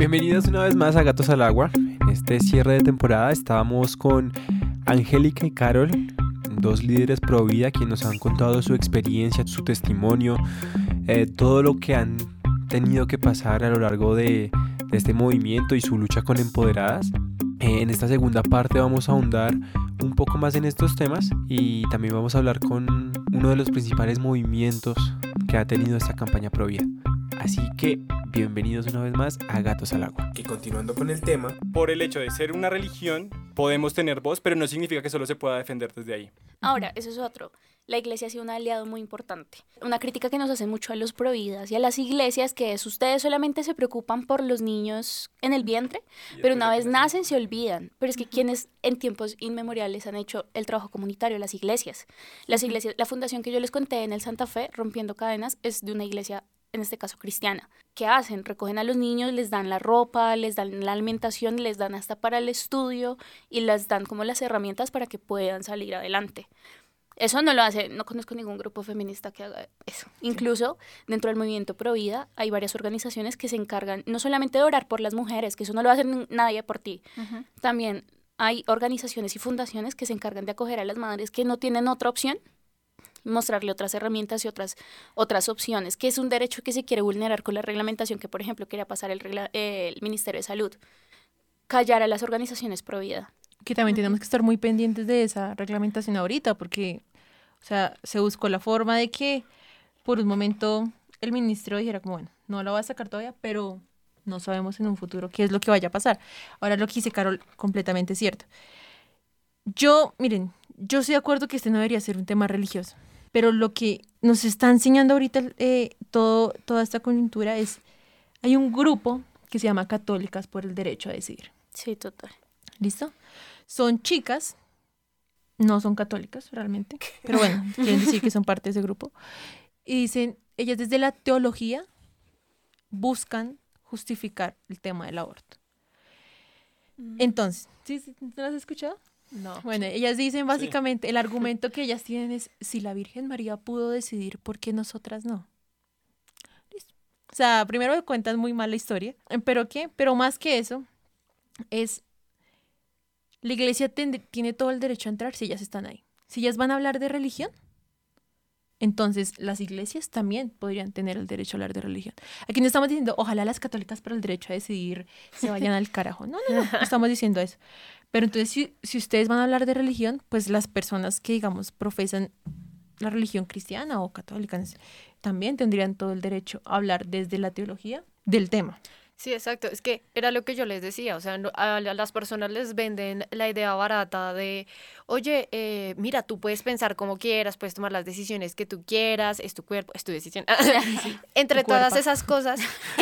Bienvenidos una vez más a Gatos al Agua. En este cierre de temporada estábamos con Angélica y Carol, dos líderes pro vida quienes nos han contado su experiencia, su testimonio, eh, todo lo que han tenido que pasar a lo largo de, de este movimiento y su lucha con empoderadas. Eh, en esta segunda parte vamos a ahondar un poco más en estos temas y también vamos a hablar con uno de los principales movimientos que ha tenido esta campaña pro vida. Así que bienvenidos una vez más a Gatos al Agua. Y continuando con el tema, Por el hecho de ser una religión, podemos tener voz, pero no significa que solo se pueda defender desde ahí. Ahora, eso es otro. La iglesia ha sido un aliado muy importante. Una crítica que nos hacen mucho a los providas y a las iglesias que es ustedes solamente se preocupan por los niños en el vientre, pero una vez nacen se olvidan. Pero es que quienes en tiempos inmemoriales han hecho el trabajo comunitario, las iglesias. Las iglesias, la fundación que yo les conté en el Santa Fe, Rompiendo Cadenas, es de una iglesia en este caso cristiana. ¿Qué hacen? Recogen a los niños, les dan la ropa, les dan la alimentación, les dan hasta para el estudio y les dan como las herramientas para que puedan salir adelante. Eso no lo hace, no conozco ningún grupo feminista que haga eso. Incluso dentro del movimiento Provida hay varias organizaciones que se encargan no solamente de orar por las mujeres, que eso no lo hace nadie por ti, también hay organizaciones y fundaciones que se encargan de acoger a las madres que no tienen otra opción mostrarle otras herramientas y otras, otras opciones, que es un derecho que se quiere vulnerar con la reglamentación que, por ejemplo, quería pasar el, el Ministerio de Salud. Callar a las organizaciones pro vida. que también tenemos que estar muy pendientes de esa reglamentación ahorita, porque, o sea, se buscó la forma de que por un momento el ministro dijera como, bueno, no la voy a sacar todavía, pero no sabemos en un futuro qué es lo que vaya a pasar. Ahora lo que dice Carol, completamente cierto. Yo, miren, yo estoy de acuerdo que este no debería ser un tema religioso, pero lo que nos está enseñando ahorita eh, todo, toda esta coyuntura es, hay un grupo que se llama Católicas por el Derecho a Decidir. Sí, total. ¿Listo? Son chicas, no son católicas realmente, pero bueno, quieren decir que son parte de ese grupo. Y dicen, ellas desde la teología buscan justificar el tema del aborto. Entonces, ¿sí, sí, ¿no has escuchado? No. Bueno, ellas dicen básicamente, el argumento que ellas tienen es, si la Virgen María pudo decidir, ¿por qué nosotras no? Listo. O sea, primero cuentan muy mal la historia, pero ¿qué? Pero más que eso, es, la iglesia tiene todo el derecho a entrar si ellas están ahí. Si ellas van a hablar de religión, entonces las iglesias también podrían tener el derecho a hablar de religión. Aquí no estamos diciendo, ojalá las católicas por el derecho a decidir se vayan al carajo. No, no, no, estamos diciendo eso. Pero entonces, si, si ustedes van a hablar de religión, pues las personas que, digamos, profesan la religión cristiana o católica también tendrían todo el derecho a hablar desde la teología del tema. Sí, exacto. Es que era lo que yo les decía. O sea, a la- las personas les venden la idea barata de, oye, eh, mira, tú puedes pensar como quieras, puedes tomar las decisiones que tú quieras, es tu cuerpo, es tu decisión. Entre Tu todas cuerpo. esas cosas.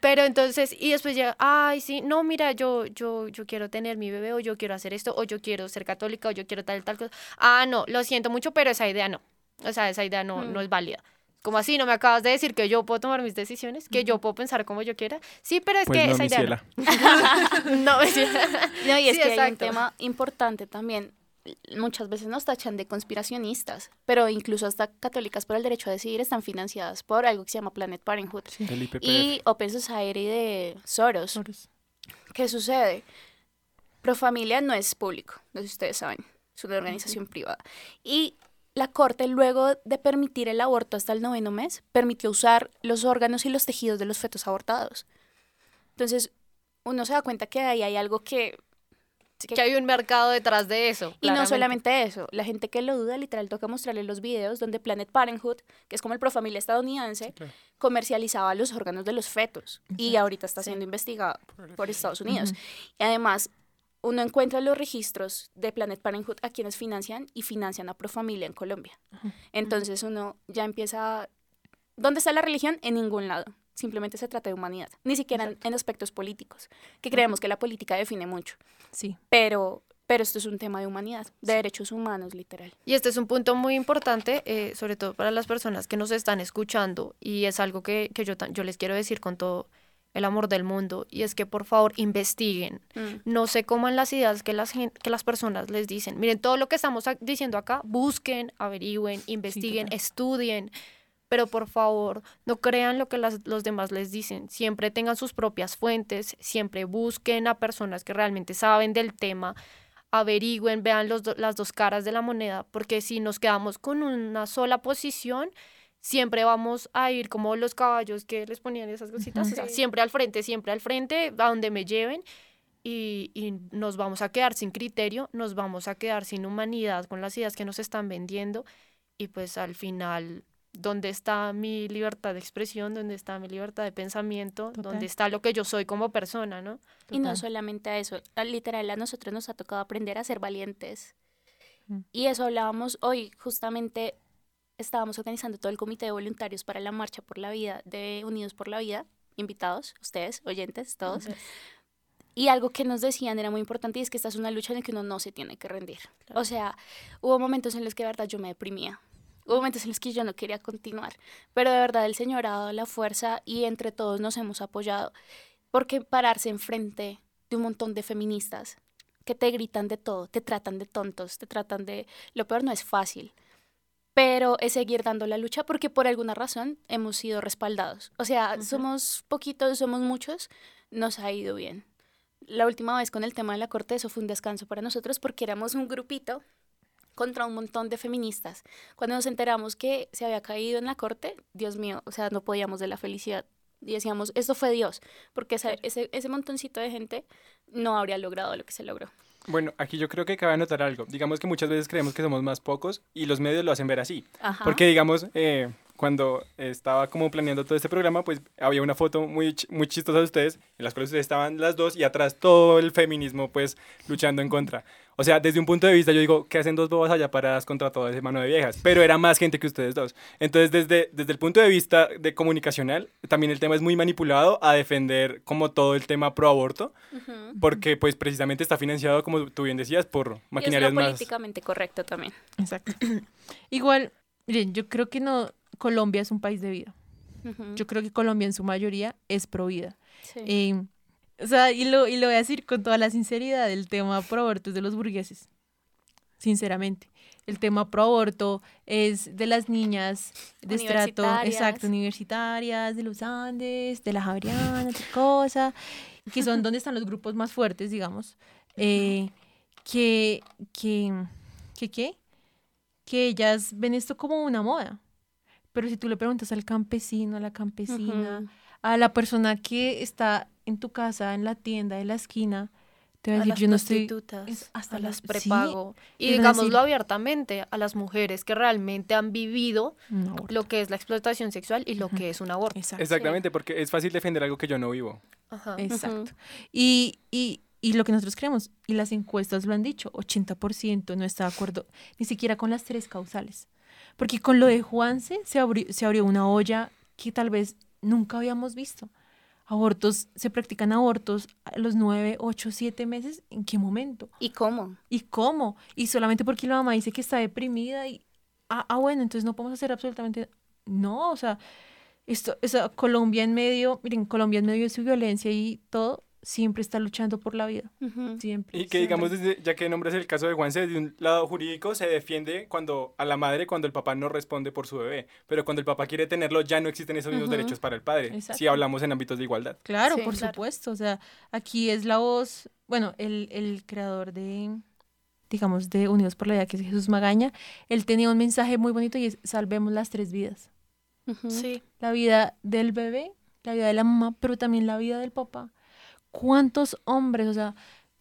Pero entonces, y después ya, ay, sí, no, mira, yo, yo, yo quiero tener mi bebé, o yo quiero hacer esto, o yo quiero ser católica, o yo quiero tal, tal cosa. Ah, no, lo siento mucho, pero esa idea no. O sea, esa idea no, no es válida. Como así, no me acabas de decir que yo puedo tomar mis decisiones, que yo puedo pensar como yo quiera. Sí, pero es Pues que no, esa mi idea no. no, mi. No, y es Sí, que hay un exacto. tema importante también. Muchas veces nos tachan de conspiracionistas, pero incluso hasta católicas por el derecho a decidir están financiadas por algo que se llama Planet Parenthood El IPPF. y Open Society de Soros. ¿Qué sucede? Profamilia no es público, no sé si ustedes saben, es una organización privada. Y la Corte, luego de permitir el aborto hasta el noveno mes, permitió usar los órganos y los tejidos de los fetos abortados. Entonces, uno se da cuenta que ahí hay algo que... Que hay un mercado detrás de eso. Y no solamente eso, la gente que lo duda, literal, toca mostrarle los videos donde Planet Parenthood, que es como el Profamilia estadounidense, comercializaba los órganos de los fetos y ahorita está siendo investigado por Estados Unidos. Y además, uno encuentra los registros de Planet Parenthood a quienes financian y financian a Profamilia en Colombia. Entonces uno ya empieza... a- ¿Dónde está la religión? En ningún lado. Simplemente se trata de humanidad, ni siquiera en, en aspectos políticos, que creemos que la política define mucho. Sí. Pero, pero esto es un tema de humanidad, de derechos humanos, literal. Y este es un punto muy importante, eh, sobre todo para las personas que nos están escuchando, y es algo que, que yo, yo les quiero decir con todo el amor del mundo, y es que por favor investiguen. Mm. No se coman las ideas que las, que las personas les dicen. Miren, todo lo que estamos diciendo acá, busquen, averigüen, investiguen, estudien, pero por favor no crean lo que las- los demás les dicen, siempre tengan sus propias fuentes, siempre busquen a personas que realmente saben del tema, averigüen, vean los do- las dos caras de la moneda, porque si nos quedamos con una sola posición, siempre vamos a ir como los caballos que les ponían esas cositas, o sea, Sí. siempre al frente, siempre al frente, a donde me lleven. Y, y nos vamos a quedar sin criterio, nos vamos a quedar sin humanidad con las ideas que nos están vendiendo y pues al final, ¿dónde está mi libertad de expresión? ¿Dónde está mi libertad de pensamiento? Total. ¿Dónde está lo que yo soy como persona, no? Y no solamente a eso, literal a nosotros nos ha tocado aprender a ser valientes. Mm. Y eso hablábamos hoy, justamente estábamos organizando todo el comité de voluntarios para la Marcha por la Vida de Unidos por la Vida, invitados, ustedes, oyentes, todos. Y algo que nos decían era muy importante y es que esta es una lucha en la que uno no se tiene que rendir. O sea, hubo momentos en los que de verdad yo me deprimía. Hubo momentos en los que yo no quería continuar. Pero de verdad el Señor ha dado la fuerza y entre todos nos hemos apoyado. Porque pararse enfrente de un montón de feministas que te gritan de todo, te tratan de tontos, te tratan de... Lo peor no es fácil. Pero es seguir dando la lucha porque por alguna razón hemos sido respaldados. O sea, somos poquitos, somos muchos, nos ha ido bien. La última vez con el tema de la corte, eso fue un descanso para nosotros porque éramos un grupito contra un montón de feministas. Cuando nos enteramos que se había caído en la corte, Dios mío, o sea, no podíamos de la felicidad. Y decíamos, esto fue Dios, porque esa- ese, ese montoncito de gente no habría logrado lo que se logró. Bueno, aquí yo creo que cabe anotar algo. Digamos que muchas veces creemos que somos más pocos y los medios lo hacen ver así. Ajá. Porque, digamos, eh, cuando estaba como planeando todo este programa, pues había una foto muy, muy chistosa de ustedes, en las cuales ustedes estaban las dos y atrás todo el feminismo, pues, luchando en contra. O sea, desde un punto de vista, yo digo, ¿qué hacen dos bobas allá paradas contra todo ese mano de viejas? Pero era más gente que ustedes dos. Entonces, desde, desde el punto de vista de comunicacional, también el tema es muy manipulado a defender como todo el tema pro aborto, Ujú. porque pues precisamente está financiado, como tú bien decías, por Y es maquinarias lo más... políticamente correcto también. Exacto. Igual, miren, yo creo que no, Colombia es un país de vida. Ujú. Yo creo que Colombia en su mayoría es pro vida. Sí. Eh, o sea, y lo, y lo voy a decir con toda la sinceridad, el tema pro aborto es de los burgueses. Sinceramente. El tema pro aborto es de las niñas de estrato, exacto, universitarias, de los Andes, de la Javeriana, tal cosa, que son donde están los grupos más fuertes, digamos, eh, que, que, que, ¿qué? Que ellas ven esto como una moda. Pero si tú le preguntas al campesino, a la campesina, a la persona que está en tu casa, en la tienda, en la esquina, te va a a decir, las yo no estoy... es hasta a las sí, prepago. y digámoslo decir- abiertamente, a las mujeres que realmente han vivido lo que es la explotación sexual y lo que es un aborto. Exacto. Exactamente, porque es fácil defender algo que yo no vivo. Ajá. Exacto. Y, y, y lo que nosotros creemos, y las encuestas lo han dicho, 80% no está de acuerdo ni siquiera con las tres causales. Porque con lo de Juanse se abrió, se abrió una olla que tal vez nunca habíamos visto. Abortos, se practican abortos a los 9, 8, 7 meses. ¿En qué momento? ¿Y cómo? ¿Y cómo? Y solamente porque la mamá dice que está deprimida y, ah, ah, bueno, entonces no podemos hacer absolutamente, no, o sea, esto, esa Colombia en medio, miren, Colombia en medio de su violencia y todo, siempre está luchando por la vida, siempre. Y que digamos, desde, ya que nombres el caso de Juanse, desde un lado jurídico se defiende cuando a la madre cuando el papá no responde por su bebé, pero cuando el papá quiere tenerlo ya no existen esos mismos derechos para el padre, si Exacto. hablamos en ámbitos de igualdad. Claro, Sí, por claro. supuesto, o sea, aquí es la voz, bueno, el, el creador de, digamos, de Unidos por la Vida, que es Jesús Magaña, él tenía un mensaje muy bonito y es, salvemos las tres vidas. Sí. la vida del bebé, la vida de la mamá, pero también la vida del papá. ¿Cuántos hombres, o sea,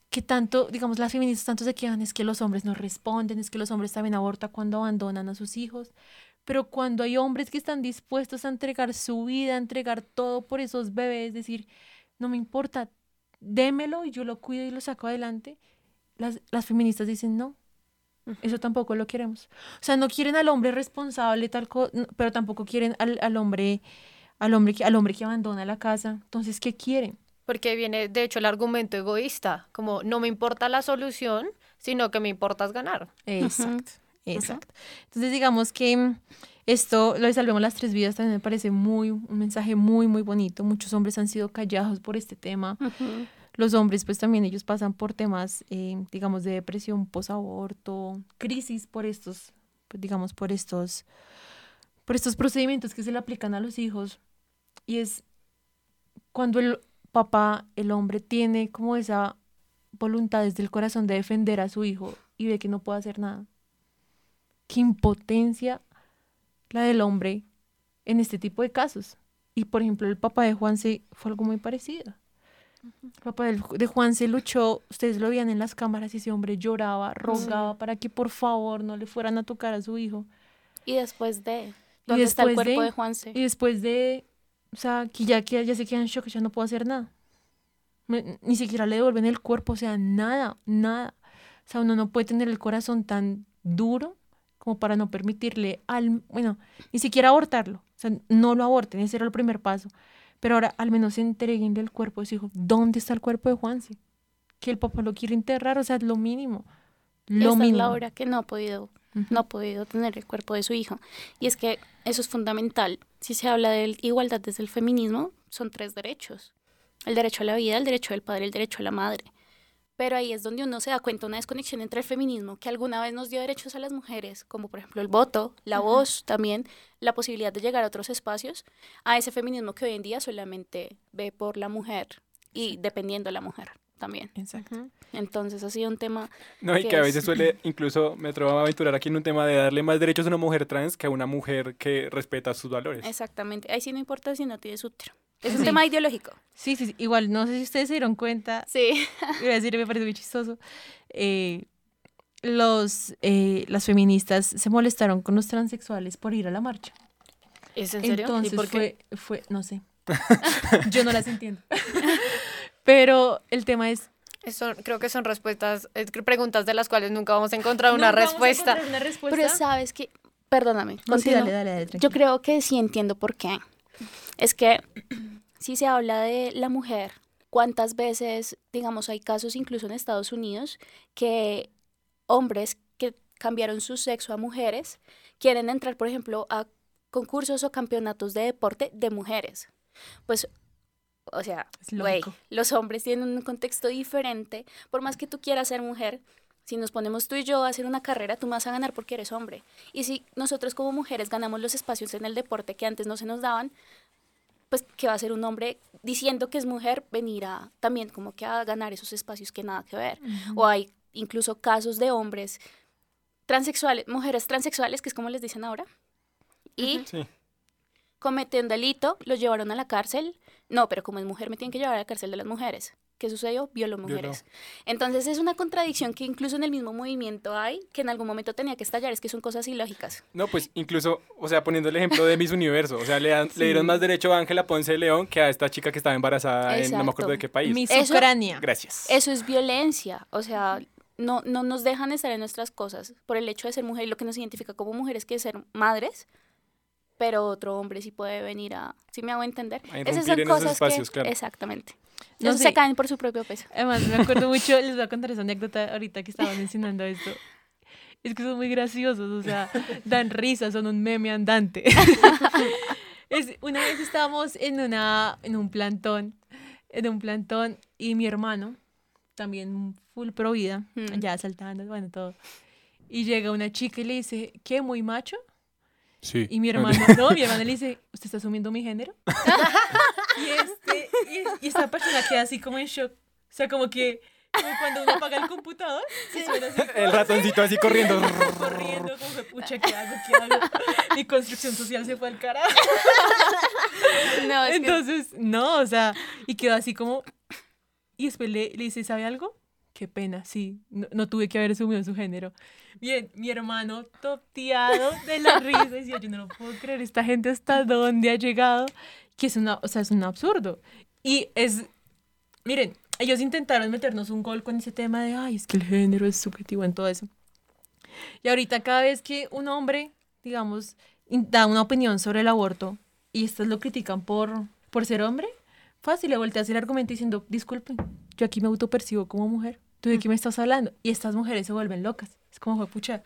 que tanto, digamos, las feministas tanto se quejan, es que los hombres no responden, es que los hombres también abortan cuando abandonan a sus hijos, pero cuando hay hombres que están dispuestos a entregar su vida, a entregar todo por esos bebés, decir, no me importa, démelo y yo lo cuido y lo saco adelante, las, las feministas dicen, no, eso tampoco lo queremos. O sea, no quieren al hombre responsable, tal co- pero tampoco quieren al, al hombre, al hombre que, al hombre que abandona la casa. Entonces, ¿qué quieren? Porque viene, de hecho, el argumento egoísta, como no me importa la solución, sino que me importa es ganar. Exacto, exacto. Entonces, digamos que mm, esto, lo de Salvemos las Tres Vidas, también me parece muy, un mensaje muy, muy bonito. Muchos hombres han sido callados por este tema. Ujú. Los hombres, pues también ellos pasan por temas, eh, digamos, de depresión posaborto, crisis por estos, pues, digamos, por estos, por estos procedimientos que se le aplican a los hijos. Y es cuando el papá, el hombre, tiene como esa voluntad desde el corazón de defender a su hijo y ve que no puede hacer nada. Qué impotencia la del hombre en este tipo de casos. Y por ejemplo, el papá de Juanse fue algo muy parecido. El papá de Juanse luchó, ustedes lo veían en las cámaras y ese hombre lloraba, rogaba para que por favor no le fueran a tocar a su hijo. Y después de... Y ¿Dónde está el cuerpo de- de, Juanse? Y después de, o sea, que ya, que ya se queda en shock, ya no puedo hacer nada. Ni siquiera le devuelven el cuerpo, o sea, nada, nada. O sea, uno no puede tener el corazón tan duro como para no permitirle al, bueno, ni siquiera abortarlo. O sea, no lo aborten, ese era el primer paso. Pero ahora al menos entreguenle el cuerpo de su hijo. ¿Dónde está el cuerpo de Juanse? Que el papá lo quiere enterrar, o sea, es lo mínimo. Lo Esta es mínimo. la hora que no ha podido no ha podido tener el cuerpo de su hijo. Y es que eso es fundamental. Si se habla de igualdad desde el feminismo, son tres derechos. El derecho a la vida, el derecho del padre, el derecho a la madre. Pero ahí es donde uno se da cuenta una desconexión entre el feminismo, que alguna vez nos dio derechos a las mujeres, como por ejemplo el voto, la voz también, la posibilidad de llegar a otros espacios, a ese feminismo que hoy en día solamente ve por la mujer y dependiendo de la mujer también. Exacto. Entonces ha sido un tema No, y que que a es- veces suele, incluso me atrevo a aventurar aquí en un tema de darle más derechos a una mujer trans que a una mujer que respeta sus valores. Exactamente. Ahí sí no importa si no tienes útero. Es un Sí. tema ideológico. Sí, sí, sí, igual, no sé si ustedes se dieron cuenta, Sí. iba a decir, me parece muy chistoso. eh, los, eh, las feministas se molestaron con los transexuales por ir a la marcha. ¿Es en serio? Entonces ¿Y por qué? fue, fue, no sé. Yo no las entiendo. Pero el tema es. Son- creo que son respuestas, preguntas de las cuales nunca vamos a encontrar una nunca vamos a respuesta. encontrar una respuesta. Pero sabes que, perdóname, No, sí, continúa. dale, dale, dale, Yo creo que sí entiendo por qué. Es que si se habla de la mujer, ¿cuántas veces, digamos, hay casos incluso en Estados Unidos que hombres que cambiaron su sexo a mujeres quieren entrar, por ejemplo, a concursos o campeonatos de deporte de mujeres? Pues, o sea, güey, los hombres tienen un contexto diferente. Por más que tú quieras ser mujer, si nos ponemos tú y yo a hacer una carrera, tú me vas a ganar porque eres hombre. Y si nosotros como mujeres ganamos los espacios en el deporte que antes no se nos daban, pues que va a ser un hombre diciendo que es mujer venir a también como que a ganar esos espacios que nada que ver. O hay incluso casos de hombres transexuales, mujeres transexuales, que es como les dicen ahora, y Sí. Cometen un delito, los llevaron a la cárcel. No, pero como es mujer, me tienen que llevar a la cárcel de las mujeres. ¿Qué sucedió? Violó mujeres. Entonces es una contradicción que incluso en el mismo movimiento hay, que en algún momento tenía que estallar, es que son cosas ilógicas. No, pues incluso, o sea, poniendo el ejemplo de Miss Universo, o sea, le, dan- le dieron más derecho a Ángela Ponce de León que a esta chica que estaba embarazada en no me acuerdo de qué país. Miss Eso- Ucrania. Gracias. Eso es violencia, o sea, no, no nos dejan estar en nuestras cosas por el hecho de ser mujer y lo que nos identifica como mujeres que es ser madres, pero otro hombre sí puede venir a, si me hago entender. A Esas son en esos cosas espacios, que, claro. exactamente. No sé. se caen por su propio peso. Además, me acuerdo mucho, les voy a contar esa anécdota ahorita que estaba mencionando esto. Es que son muy graciosos, o sea, dan risa, son un meme andante. Es, una vez estábamos en, una, en un plantón, en un plantón, y mi hermano, también full pro vida, Mm. ya saltando, bueno, todo. Y llega una chica y le dice, ¿qué, muy macho? Sí. Y mi hermano, no, mi hermano le dice, ¿usted está asumiendo mi género? y, este, y, y esta persona queda así como en shock. O sea, como que como cuando uno apaga el computador, se suena así El ratoncito así corriendo. corriendo, como que, pucha, ¿qué hago? ¿Qué hago? Mi construcción social se fue al carajo. No, es que- Entonces, no, o sea, y quedó así como... Y después le, le dice, ¿sabe algo? Qué pena, sí, no, no tuve que haber asumido su género. Bien, mi hermano toteado de la risa, decía, yo no lo puedo creer, esta gente hasta dónde ha llegado, que es una, o sea, es un absurdo. Y es, miren, ellos intentaron meternos un gol con ese tema de, ay, es que el género es subjetivo en todo eso. Y ahorita cada vez que un hombre, digamos, da una opinión sobre el aborto y estos lo critican por, por ser hombre, fácil, le volteas el argumento diciendo, disculpen, yo aquí me autopercibo como mujer, ¿tú de qué me estás hablando? Y estas mujeres se vuelven locas. Es como, "Jue pucha.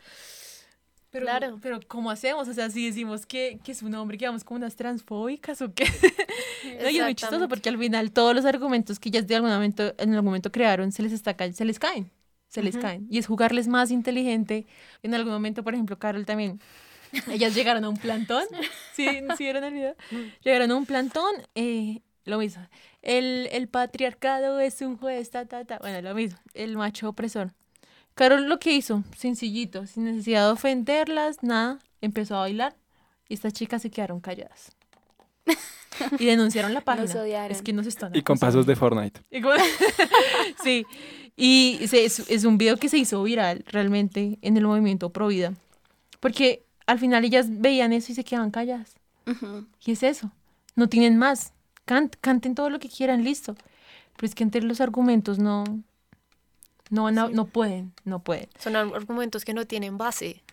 Pero, Claro. pero ¿cómo hacemos? O sea, si decimos que, que es un hombre, que vamos como unas transfóbicas o qué. No, y es muy chistoso porque al final todos los argumentos que ellas de algún momento, en algún momento crearon se les, está, ca- se les caen. Se les caen. Y es jugarles más inteligente. En algún momento, por ejemplo, Carol también Ellas llegaron a un plantón. ¿Sí, ¿sí vieron el video? Llegaron a un plantón. eh, lo mismo. El, el patriarcado es un juez, ta, ta, ta. Bueno, lo mismo. El macho opresor. Carol lo que hizo, sencillito, sin necesidad de ofenderlas, nada, empezó a bailar y estas chicas se quedaron calladas. Y denunciaron la página. odiaron. Es que nos están Y con pasos de Fortnite. y sí, y se- es, es un video que se hizo viral realmente en el movimiento Provida. Porque al final ellas veían eso y se quedaban calladas. Ujú. Y es eso. No tienen más. Can- canten todo lo que quieran, listo. Pero es que entre los argumentos no. No, van a- no pueden, no pueden. Son ar- argumentos que no tienen base.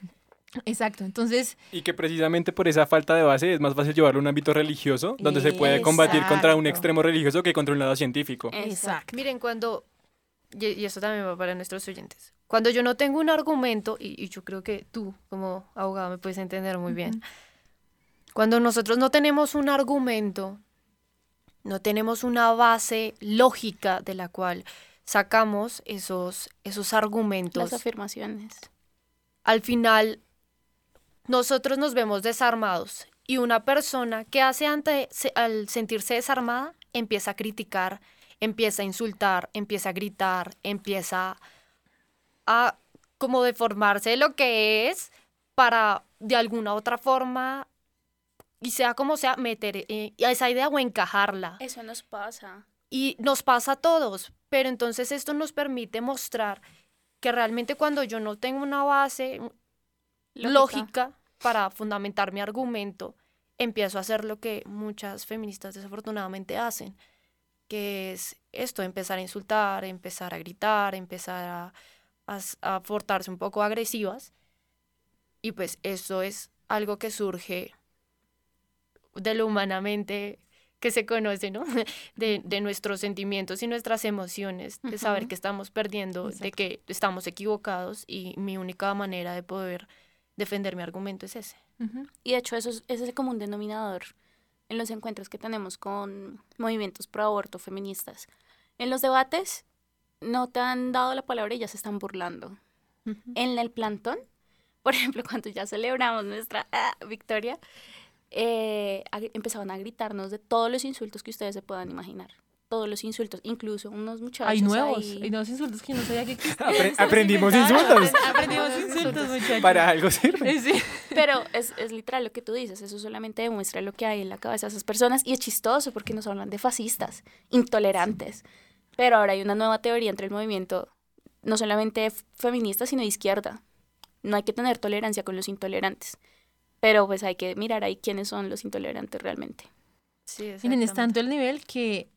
Exacto. Entonces, Y que precisamente por esa falta de base es más fácil llevarlo a un ámbito religioso, donde se puede combatir contra un Exacto. extremo religioso que contra un lado científico. Exacto. Miren, cuando, y, y eso también va para nuestros oyentes, cuando yo no tengo un argumento, y, y yo creo que tú como abogado me puedes entender muy bien, cuando nosotros no tenemos un argumento, no tenemos una base lógica de la cual sacamos esos, esos argumentos, Las afirmaciones. al final nosotros nos vemos desarmados y una persona que hace ante, se- al sentirse desarmada empieza a criticar, empieza a insultar, empieza a gritar, empieza a como deformarse de lo que es para de alguna otra forma y sea como sea meter eh, a esa idea o encajarla. Eso nos pasa. Y nos pasa a todos, pero entonces esto nos permite mostrar que realmente cuando yo no tengo una base Lógica. lógica, para fundamentar mi argumento, empiezo a hacer lo que muchas feministas desafortunadamente hacen, que es esto, empezar a insultar, empezar a gritar, empezar a, a, a portarse un poco agresivas. Y pues eso es algo que surge de lo humanamente que se conoce, ¿no? De, de nuestros sentimientos y nuestras emociones, de saber que estamos perdiendo, de que estamos equivocados y mi única manera de poder defender mi argumento es ese. Y de hecho eso es, ese es el común denominador en los encuentros que tenemos con movimientos pro aborto feministas. En los debates no te han dado la palabra y ya se están burlando. En el plantón, por ejemplo, cuando ya celebramos nuestra ah, victoria, eh, empezaban a gritarnos de todos los insultos que ustedes se puedan imaginar. Todos los insultos, incluso unos muchachos hay nuevos, ahí- hay nuevos insultos que no sabía que existían. Apre- aprendimos insultos. Aprendimos insultos, muchachos. Para algo sirve. Sí. Pero es, es literal lo que tú dices, eso solamente demuestra lo que hay en la cabeza de esas personas y es chistoso porque nos hablan de fascistas, intolerantes. Pero ahora hay una nueva teoría entre el movimiento, no solamente feminista, sino de izquierda. No hay que tener tolerancia con los intolerantes, pero pues hay que mirar ahí quiénes son los intolerantes realmente. Sí, Miren, es tanto el nivel que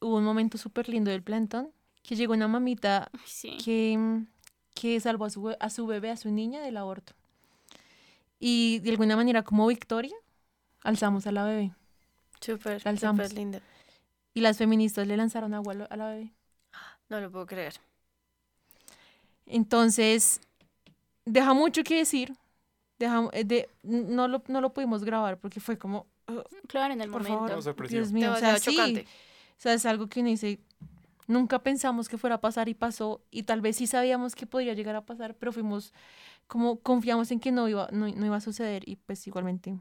hubo un momento súper lindo del plantón que llegó una mamita Sí. que, que salvó a su, a su bebé, a su niña del aborto. Y de alguna manera, como victoria, alzamos a la bebé. Súper, súper linda. Y las feministas le lanzaron agua a la bebé. No lo puedo creer. Entonces, deja mucho que decir. Deja, eh, de, no, lo, no lo pudimos grabar porque fue como, "Ugh, Claro, en el por momento. favor, sorpresivo. Dios mío, o sea, sí. chocante. O sea, es algo que uno dice, nunca pensamos que fuera a pasar y pasó, y tal vez sí sabíamos que podría llegar a pasar, pero fuimos como confiamos en que no iba, no, no iba a suceder y pues igualmente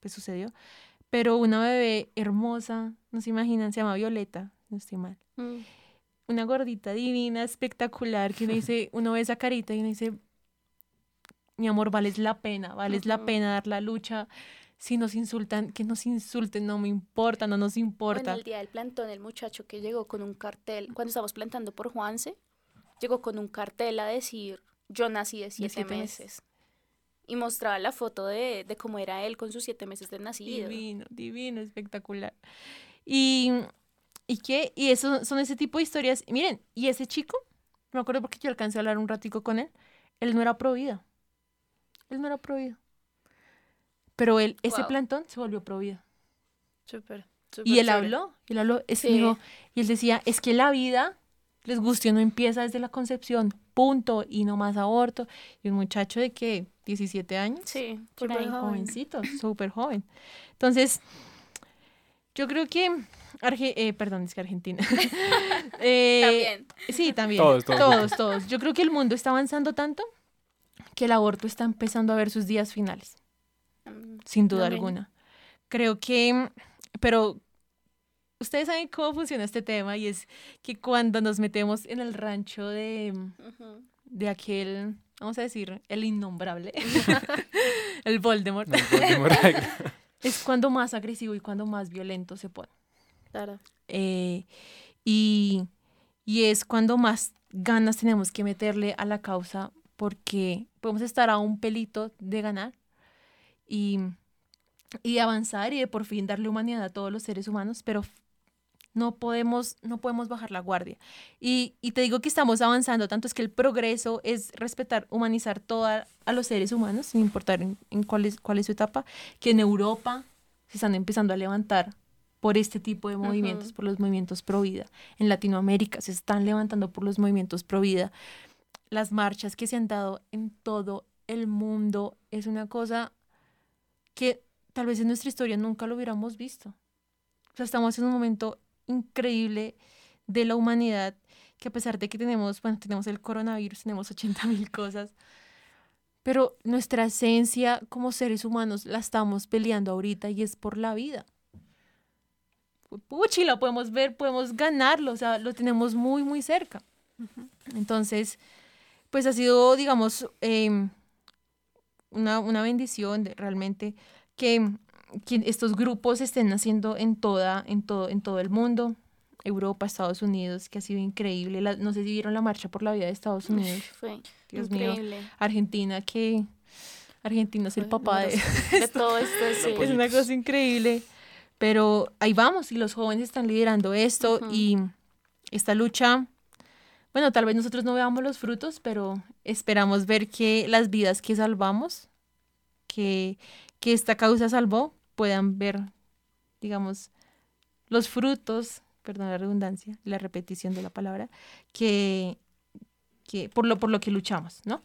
pues sucedió. Pero una bebé hermosa, no se imaginan, se llama Violeta, no estoy mal. Mm. Una gordita divina, espectacular, que uno dice, uno ve esa carita y uno dice, mi amor, vales la pena, vales la Ujú. pena dar la lucha. Si nos insultan, que nos insulten, no me importa, no nos importa. el día del plantón, el muchacho que llegó con un cartel, cuando estábamos plantando por Juanse, llegó con un cartel a decir, yo nací de siete, siete meses. meses. Y mostraba la foto de, de cómo era él con sus siete meses de nacido. Divino, divino, espectacular. Y, ¿y qué? Y eso son ese tipo de historias. Y miren, y ese chico, me acuerdo porque yo alcancé a hablar un ratico con él, él no era pro vida. Él no era pro vida. Pero él, ese plantón se volvió pro vida. Súper. Y él chévere. habló, él habló, es que Sí. dijo- y él decía, es que la vida, les guste o no empieza desde la concepción, punto, y no más aborto. Y un muchacho de que 17 años, Sí, por Súper jovencito, súper joven. Entonces, yo creo que, Arge- eh, perdón, es que Argentina. Eh, También. Sí, también. Todos, todos. todos, todos. Yo creo que el mundo está avanzando tanto que el aborto está empezando a ver sus días finales, Mm, sin duda Amén. alguna. Creo que, pero ustedes saben cómo funciona este tema y es que cuando nos metemos en el rancho de, de aquel, vamos a decir, el innombrable, el Voldemort, No, Voldemort. es cuando más agresivo y cuando más violento se pone. Claro. Eh, y, y es cuando más ganas tenemos que meterle a la causa porque podemos estar a un pelito de ganar y, y avanzar y de por fin darle humanidad a todos los seres humanos, pero no podemos, no podemos bajar la guardia. Y, y te digo que estamos avanzando, tanto es que el progreso es respetar, humanizar toda, a los seres humanos, sin importar en, en cuál, es, cuál es su etapa, que en Europa se están empezando a levantar por este tipo de movimientos, Ujú. por los movimientos pro vida. En Latinoamérica se están levantando por los movimientos pro vida. Las marchas que se han dado en todo el mundo es una cosa que tal vez en nuestra historia nunca lo hubiéramos visto. O sea, estamos en un momento increíble de la humanidad que a pesar de que tenemos, bueno, tenemos el coronavirus, tenemos 80 mil cosas, pero nuestra esencia como seres humanos la estamos peleando ahorita y es por la vida. Puchi, la podemos ver, podemos ganarlo, o sea, lo tenemos muy, muy cerca. Entonces, pues ha sido, digamos, em, una, una bendición de- realmente que, que estos grupos estén haciendo en toda, en todo, en todo el mundo, Europa, Estados Unidos, que ha sido increíble. La- no sé si vieron la marcha por la vida de Estados Unidos. Fue Dios mío. increíble. Argentina, que Argentina es el papá de, todo esto. sí. es una cosa increíble. Pero ahí vamos y los jóvenes están liderando esto y esta lucha, bueno, tal vez nosotros no veamos los frutos, pero esperamos ver que las vidas que salvamos, que, que esta causa salvó, puedan ver, digamos, los frutos, perdón la redundancia, la repetición de la palabra, que, que por, lo, por lo que luchamos, ¿no?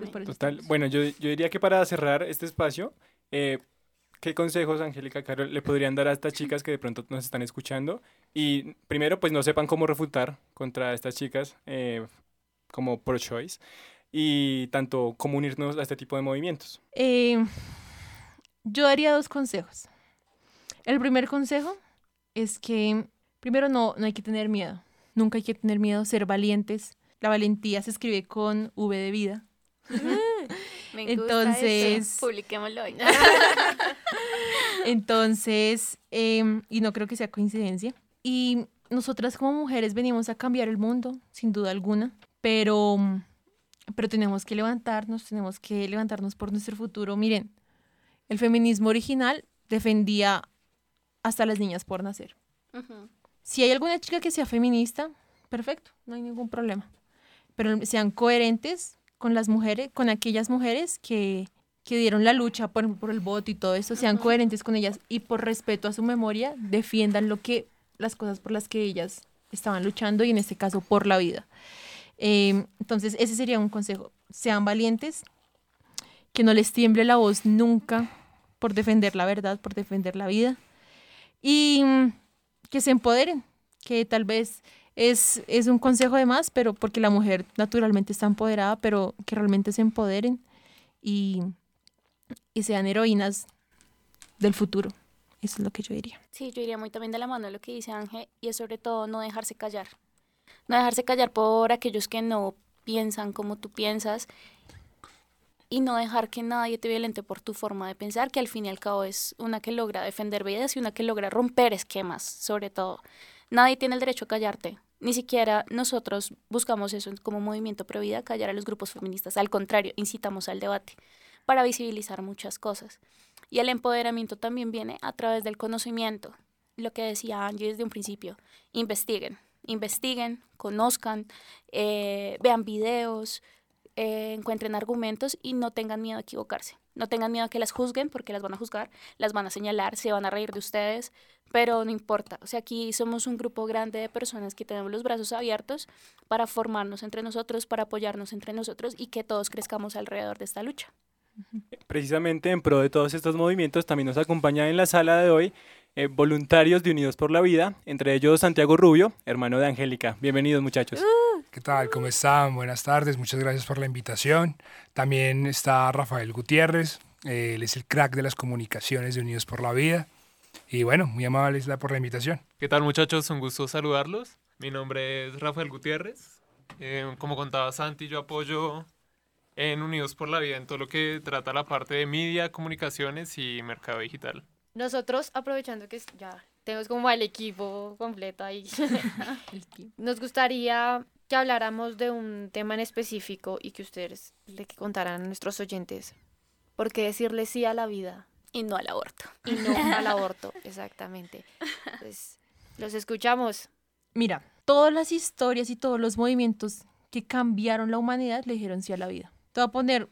Total. estamos. Bueno, yo, yo diría que para cerrar este espacio, eh, ¿qué consejos, Angélica, Carol, le podrían dar a estas chicas que de pronto nos están escuchando? Y primero, pues no sepan cómo refutar contra estas chicas eh, como pro-choice y tanto cómo unirnos a este tipo de movimientos. Eh, yo daría dos consejos. El primer consejo es que primero no, no hay que tener miedo. Nunca hay que tener miedo, ser valientes. La valentía se escribe con V de vida. Me gusta Entonces- eso. Publiquémoslo hoy. Entonces, em, y no creo que sea coincidencia. Y nosotras como mujeres venimos a cambiar el mundo, sin duda alguna, pero, pero tenemos que levantarnos, tenemos que levantarnos por nuestro futuro. Miren, el feminismo original defendía hasta las niñas por nacer. Si hay alguna chica que sea feminista, perfecto, no hay ningún problema. Pero sean coherentes con las mujeres, con aquellas mujeres que, que dieron la lucha por, por el voto y todo eso, sean coherentes con ellas y por respeto a su memoria, defiendan lo que, las cosas por las que ellas estaban luchando y en este caso por la vida. Eh, entonces, ese sería un consejo. Sean valientes, que no les tiemble la voz nunca por defender la verdad, por defender la vida. Y que se empoderen, que tal vez es, es un consejo de más, pero porque la mujer naturalmente está empoderada, pero que realmente se empoderen y, y sean heroínas del futuro. Eso es lo que yo diría. Sí, yo iría muy también de la mano lo que dice Ángel y es sobre todo no dejarse callar. No dejarse callar por aquellos que no piensan como tú piensas y no dejar que nadie te violente por tu forma de pensar, que al fin y al cabo es una que logra defender vidas y una que logra romper esquemas, sobre todo. Nadie tiene el derecho a callarte. Ni siquiera nosotros buscamos eso como movimiento pro vida, callar a los grupos feministas. Al contrario, incitamos al debate para visibilizar muchas cosas. Y el empoderamiento también viene a través del conocimiento. Lo que decía Angie desde un principio, investiguen, investiguen, conozcan, eh, vean videos, eh, encuentren argumentos y no tengan miedo a equivocarse. No tengan miedo a que las juzguen porque las van a juzgar, las van a señalar, se van a reír de ustedes, pero no importa. O sea, aquí somos un grupo grande de personas que tenemos los brazos abiertos para formarnos entre nosotros, para apoyarnos entre nosotros y que todos crezcamos alrededor de esta lucha. Precisamente en pro de todos estos movimientos también nos acompaña en la sala de hoy eh, voluntarios de Unidos por la Vida, entre ellos Santiago Rubio, hermano de Angélica. Bienvenidos muchachos. ¿Qué tal? ¿Cómo están? Buenas tardes, muchas gracias por la invitación. También está Rafael Gutiérrez, eh, él es el crack de las comunicaciones de Unidos por la Vida. Y bueno, muy amable por la invitación. ¿Qué tal muchachos? Un gusto saludarlos. Mi nombre es Rafael Gutiérrez. Eh, como contaba Santi, yo apoyo en Unidos por la Vida en todo lo que trata la parte de media, comunicaciones y mercado digital. Nosotros, aprovechando que ya tenemos como el equipo completo ahí, nos gustaría que habláramos de un tema en específico y que ustedes le contaran a nuestros oyentes por qué decirle sí a la vida. Y no al aborto. Y no al aborto, exactamente. Pues los escuchamos. Mira, todas las historias y todos los movimientos que cambiaron la humanidad le dijeron sí a la vida. Te voy a poner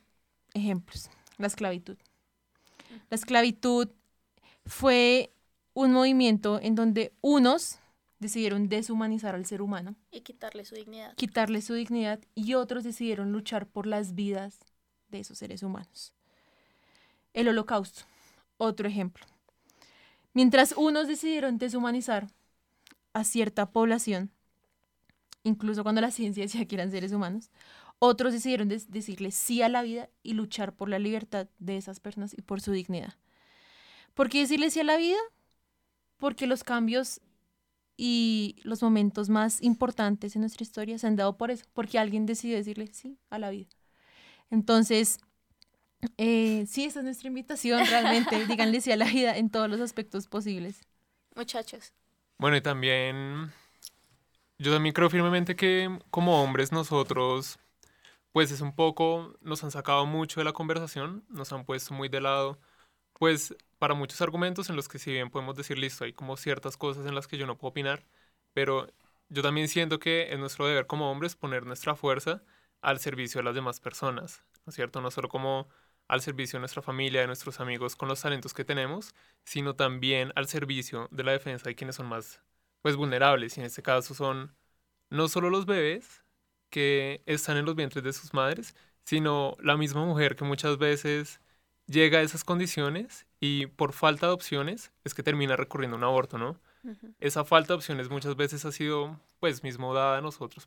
ejemplos. La esclavitud. La esclavitud fue un movimiento en donde unos decidieron deshumanizar al ser humano. Y quitarle su dignidad. Quitarle su dignidad y otros decidieron luchar por las vidas de esos seres humanos. El holocausto, otro ejemplo. Mientras unos decidieron deshumanizar a cierta población, incluso cuando la ciencia decía que eran seres humanos, otros decidieron decirle sí a la vida y luchar por la libertad de esas personas y por su dignidad. ¿Por qué decirle sí a la vida? Porque los cambios y los momentos más importantes en nuestra historia se han dado por eso, porque alguien decidió decirle sí a la vida. Entonces, eh, sí, esa es nuestra invitación, realmente. Díganle sí a la vida en todos los aspectos posibles. Muchachos. Bueno, y también, yo también creo firmemente que como hombres nosotros, pues es un poco, nos han sacado mucho de la conversación, nos han puesto muy de lado, pues para muchos argumentos en los que si bien podemos decir, listo, hay como ciertas cosas en las que yo no puedo opinar, pero yo también siento que es nuestro deber como hombres poner nuestra fuerza al servicio de las demás personas, ¿no es cierto? No solo como al servicio de nuestra familia, de nuestros amigos con los talentos que tenemos, sino también al servicio de la defensa de quienes son más pues vulnerables y en este caso son no solo los bebés que están en los vientres de sus madres, sino la misma mujer que muchas veces llega a esas condiciones y por falta de opciones es que termina recurriendo a un aborto, ¿no? Esa falta de opciones muchas veces ha sido pues mismo dada a nosotros,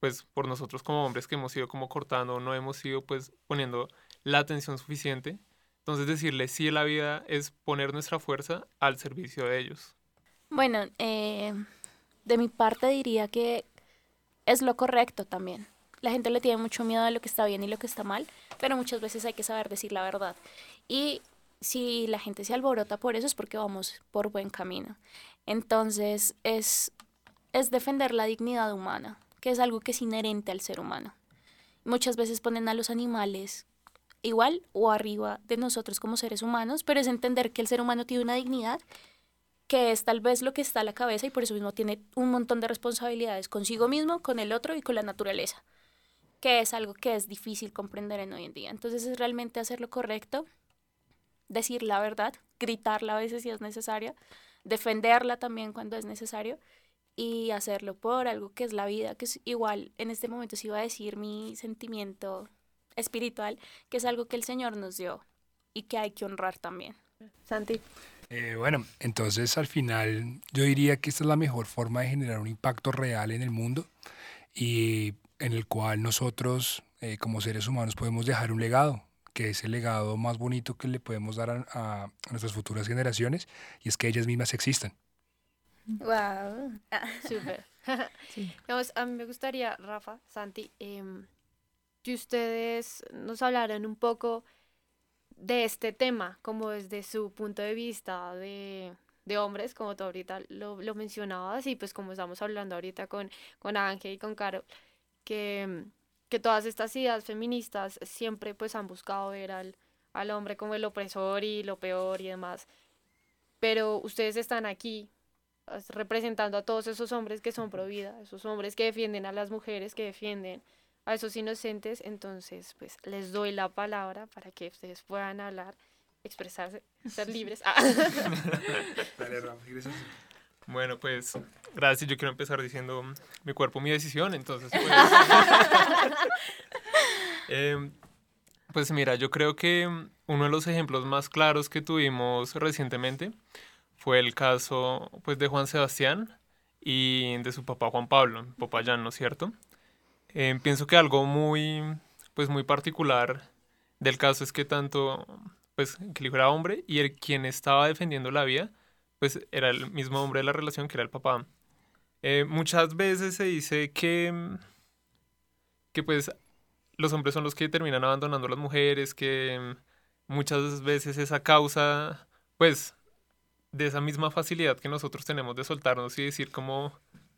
pues por nosotros como hombres que hemos ido como cortando, no hemos ido pues poniendo la atención suficiente. Entonces decirle sí a la vida es poner nuestra fuerza al servicio de ellos. Bueno, eh, de mi parte diría que es lo correcto también. La gente le tiene mucho miedo a lo que está bien y lo que está mal, pero muchas veces hay que saber decir la verdad. Y si la gente se alborota por eso es porque vamos por buen camino. Entonces es, es defender la dignidad humana, que es algo que es inherente al ser humano. Muchas veces ponen a los animales igual o arriba de nosotros como seres humanos, pero es entender que el ser humano tiene una dignidad que es tal vez lo que está a la cabeza y por eso mismo tiene un montón de responsabilidades consigo mismo, con el otro y con la naturaleza, que es algo que es difícil comprender en hoy en día. Entonces es realmente hacer lo correcto, decir la verdad, gritarla a veces si es necesaria, defenderla también cuando es necesario y hacerlo por algo que es la vida, que es igual, en este momento si iba a decir mi sentimiento espiritual, que es algo que el Señor nos dio y que hay que honrar también. Santi. Eh, bueno, entonces al final yo diría que esta es la mejor forma de generar un impacto real en el mundo y en el cual nosotros eh, como seres humanos podemos dejar un legado, que es el legado más bonito que le podemos dar a, nuestras futuras generaciones y es que ellas mismas existan. Wow, súper. a mí me gustaría, Rafa, Santi, em, que ustedes nos hablaran un poco de este tema, como desde su punto de vista de, hombres, como tú ahorita lo, lo, mencionabas, y pues como estamos hablando ahorita con, con Ángel y con Caro, que, que todas estas ideas feministas siempre pues han buscado ver al, al hombre como el opresor y lo peor y demás. Pero ustedes están aquí representando a todos esos hombres que son pro vida, esos hombres que defienden a las mujeres, que defienden a esos inocentes, entonces pues les doy la palabra para que ustedes puedan hablar, expresarse, ser libres. Ah. Bueno, pues gracias. Yo quiero empezar diciendo mi cuerpo, mi decisión. Entonces, pues, em, pues mira, yo creo que uno de los ejemplos más claros que tuvimos recientemente fue el caso pues, de Juan Sebastián y de su papá Juan Pablo, papá Jan, ¿no es cierto? Eh, pienso que algo muy, pues muy particular del caso es que tanto, pues, que el era hombre y el quien estaba defendiendo la vida, pues era el mismo hombre de la relación que era el papá. Eh, muchas veces se dice que, que pues los hombres son los que terminan abandonando a las mujeres, que muchas veces esa causa, pues, de esa misma facilidad que nosotros tenemos de soltarnos y decir como,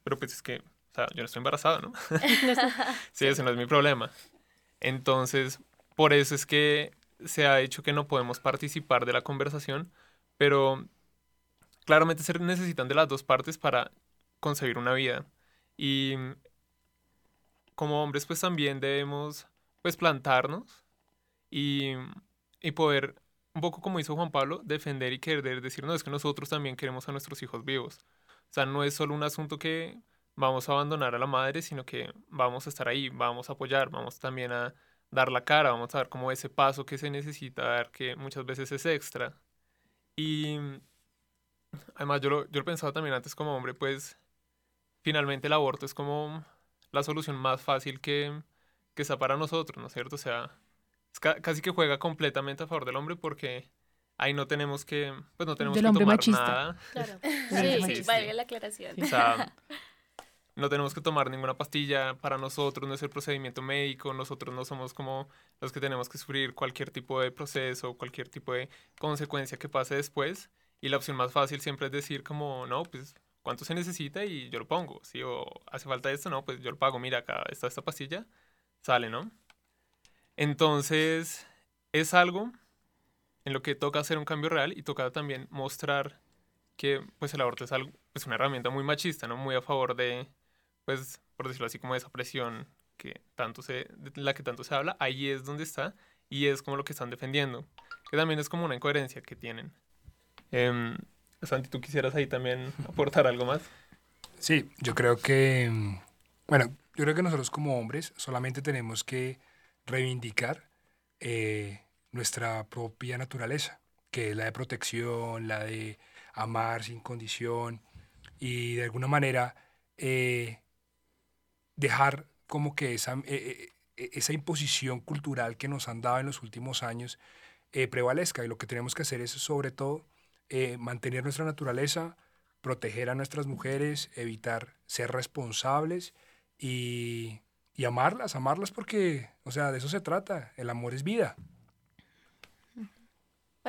pero pues es que, o sea, yo no estoy embarazada, ¿no? sí, ese no es mi problema. Entonces, por eso es que se ha dicho que no podemos participar de la conversación, pero claramente se necesitan de las dos partes para concebir una vida. Y como hombres, pues también debemos, pues, plantarnos y, y poder, un poco como hizo Juan Pablo, defender y querer decir, no, es que nosotros también queremos a nuestros hijos vivos. O sea, no es solo un asunto que vamos a abandonar a la madre, sino que vamos a estar ahí, vamos a apoyar, vamos también a dar la cara, vamos a dar como ese paso que se necesita dar, que muchas veces es extra. Y además yo lo, yo lo pensaba también antes como hombre, pues finalmente el aborto es como la solución más fácil que, que está para nosotros, ¿no es cierto? O sea, casi que juega completamente a favor del hombre porque ahí no tenemos que, pues no tenemos que tomar nada. Claro. Sí, sí, vale la aclaración. O sea, no tenemos que tomar ninguna pastilla para nosotros, no es el procedimiento médico, nosotros no somos como los que tenemos que sufrir cualquier tipo de proceso, cualquier tipo de consecuencia que pase después. Y la opción más fácil siempre es decir como, no, pues, ¿cuánto se necesita? Y yo lo pongo. Si o hace falta esto, no, pues yo lo pago. Mira, acá está esta pastilla, sale, ¿no? Entonces, es algo en lo que toca hacer un cambio real y toca también mostrar que pues el aborto es, algo, es una herramienta muy machista, ¿no? Muy a favor de, pues, por decirlo así, como esa presión que tanto se, de la que tanto se habla, ahí es donde está y es como lo que están defendiendo, que también es como una incoherencia que tienen. Eh, Santi, ¿tú quisieras ahí también aportar algo más? Sí, yo creo que, bueno, yo creo que nosotros como hombres solamente tenemos que reivindicar eh, nuestra propia naturaleza, que es la de protección, la de amar sin condición y de alguna manera eh, dejar como que esa, eh, eh, esa imposición cultural que nos han dado en los últimos años prevalezca. Y lo que tenemos que hacer es sobre todo mantener nuestra naturaleza, proteger a nuestras mujeres, evitar ser responsables y, y amarlas, amarlas porque, o sea, de eso se trata. El amor es vida.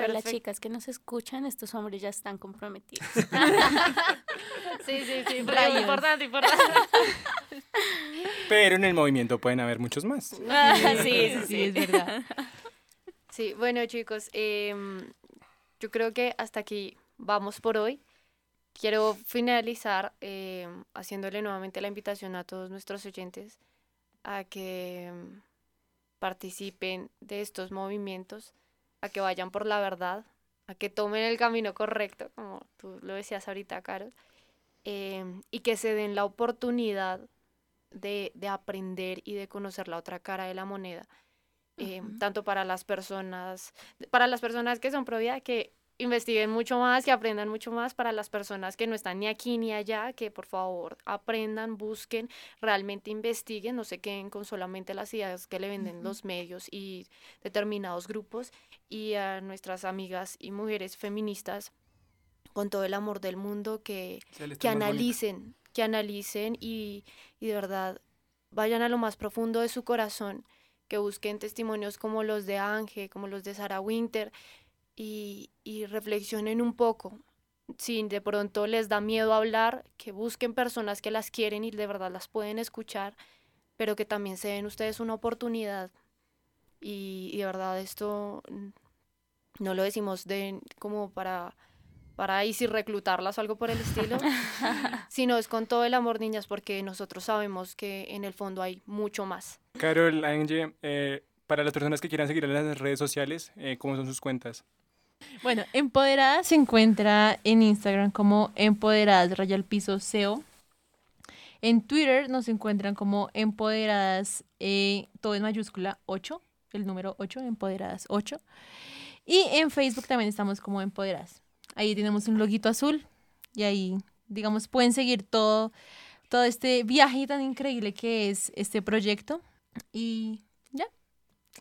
Para las chicas que nos escuchan, estos hombres ya están comprometidos. sí, sí, sí, importante, importante. Pero en el movimiento pueden haber muchos más. Ah, sí, sí, sí, es verdad. Sí, bueno chicos, em, yo creo que hasta aquí vamos por hoy. Quiero finalizar em, haciéndole nuevamente la invitación a todos nuestros oyentes a que em, participen de estos movimientos a que vayan por la verdad, a que tomen el camino correcto, como tú lo decías ahorita, Carol, em, y que se den la oportunidad de, aprender y de conocer la otra cara de la moneda. Em, tanto para las personas, para las personas que son pro vida, que investiguen mucho más, y aprendan mucho más para las personas que no están ni aquí ni allá, que por favor aprendan, busquen, realmente investiguen, no se queden con solamente las ideas que le venden los medios y determinados grupos y a nuestras amigas y mujeres feministas con todo el amor del mundo que, que analicen, que analicen y, y de verdad vayan a lo más profundo de su corazón, que busquen testimonios como los de Ángel, como los de Sarah Winter, y, reflexionen un poco. Si de pronto les da miedo hablar, que busquen personas que las quieren y de verdad las pueden escuchar, pero que también se den ustedes una oportunidad. Y, de verdad esto no lo decimos de como para para ahí sí reclutarlas o algo por el estilo, sino es con todo el amor, niñas, porque nosotros sabemos que en el fondo hay mucho más. Carol, Angie, eh, para las personas que quieran seguir en las redes sociales, eh, ¿cómo son sus cuentas? Bueno, Empoderada se encuentra en Instagram como Empoderadas Rayal Piso SEO. En Twitter nos encuentran como Empoderadas, eh, todo en mayúscula 8, el número 8, Empoderadas 8. Y en Facebook también estamos como Empoderadas. Ahí tenemos un loguito azul y ahí, digamos, pueden seguir todo todo este viaje tan increíble que es este proyecto. Y ya,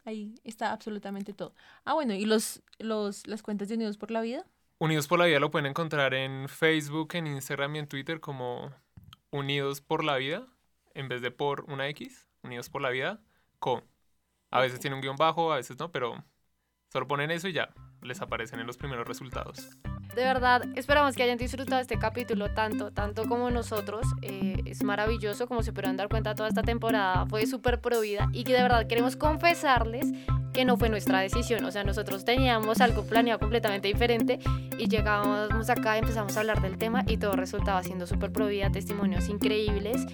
ahí está absolutamente todo. Ah, bueno, y los, los, las cuentas de Unidos por la Vida. Unidos por la Vida lo pueden encontrar en Facebook, en Instagram y en Twitter como Unidos por la Vida, en vez de por una X, Unidos por la Vida, co. A veces tiene un guion bajo, a veces no, pero solo ponen eso y ya les aparecen en los primeros resultados. De verdad, esperamos que hayan disfrutado este capítulo tanto, tanto como nosotros. Eh, es maravilloso, como se pudieron dar cuenta, toda esta temporada fue súper provida y que de verdad queremos confesarles que no fue nuestra decisión. O sea, nosotros teníamos algo planeado completamente diferente y llegábamos acá, empezamos a hablar del tema y todo resultaba siendo súper provida, testimonios increíbles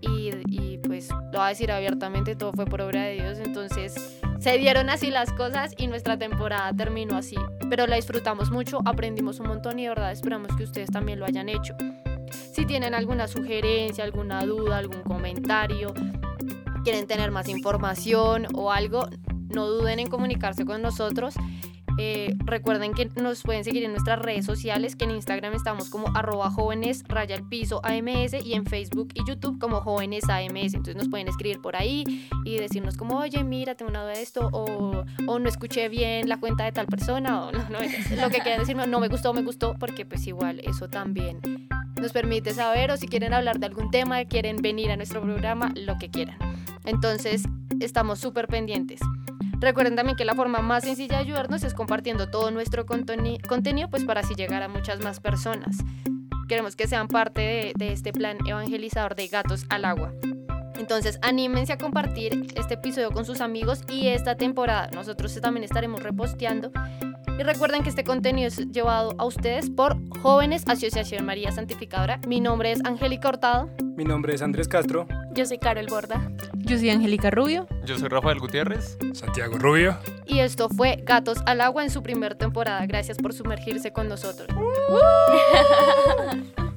y, y pues lo voy a decir abiertamente, todo fue por obra de Dios. Entonces se dieron así las cosas y nuestra temporada terminó así. Pero la disfrutamos mucho, aprendimos un montón y de verdad esperamos que ustedes también lo hayan hecho. Si tienen alguna sugerencia, alguna duda, algún comentario, quieren tener más información o algo, no duden en comunicarse con nosotros. Eh, recuerden que nos pueden seguir en nuestras redes sociales, que en Instagram estamos como arroba jóvenes raya el piso AMS y en Facebook y YouTube como jóvenes AMS. Entonces nos pueden escribir por ahí y decirnos como, oye, mira, tengo una duda de esto, o, o no escuché bien la cuenta de tal persona, o no, no, lo que quieran decirme, no me gustó, me gustó, porque pues igual eso también nos permite saber o si quieren hablar de algún tema, quieren venir a nuestro programa, lo que quieran. Entonces, estamos súper pendientes. Recuerden también que la forma más sencilla de ayudarnos es compartiendo todo nuestro conteni- contenido, pues para así llegar a muchas más personas. Queremos que sean parte de, de este plan evangelizador de gatos al agua. Entonces, anímense a compartir este episodio con sus amigos y esta temporada. Nosotros también estaremos reposteando. Y recuerden que este contenido es llevado a ustedes por Jóvenes Asociación María Santificadora. Mi nombre es Angélica Hurtado. Mi nombre es Andrés Castro. Yo soy Carol Borda. Yo soy Angélica Rubio. Yo soy Rafael Gutiérrez. Santiago Rubio. Y esto fue Gatos al Agua en su primera temporada. Gracias por sumergirse con nosotros.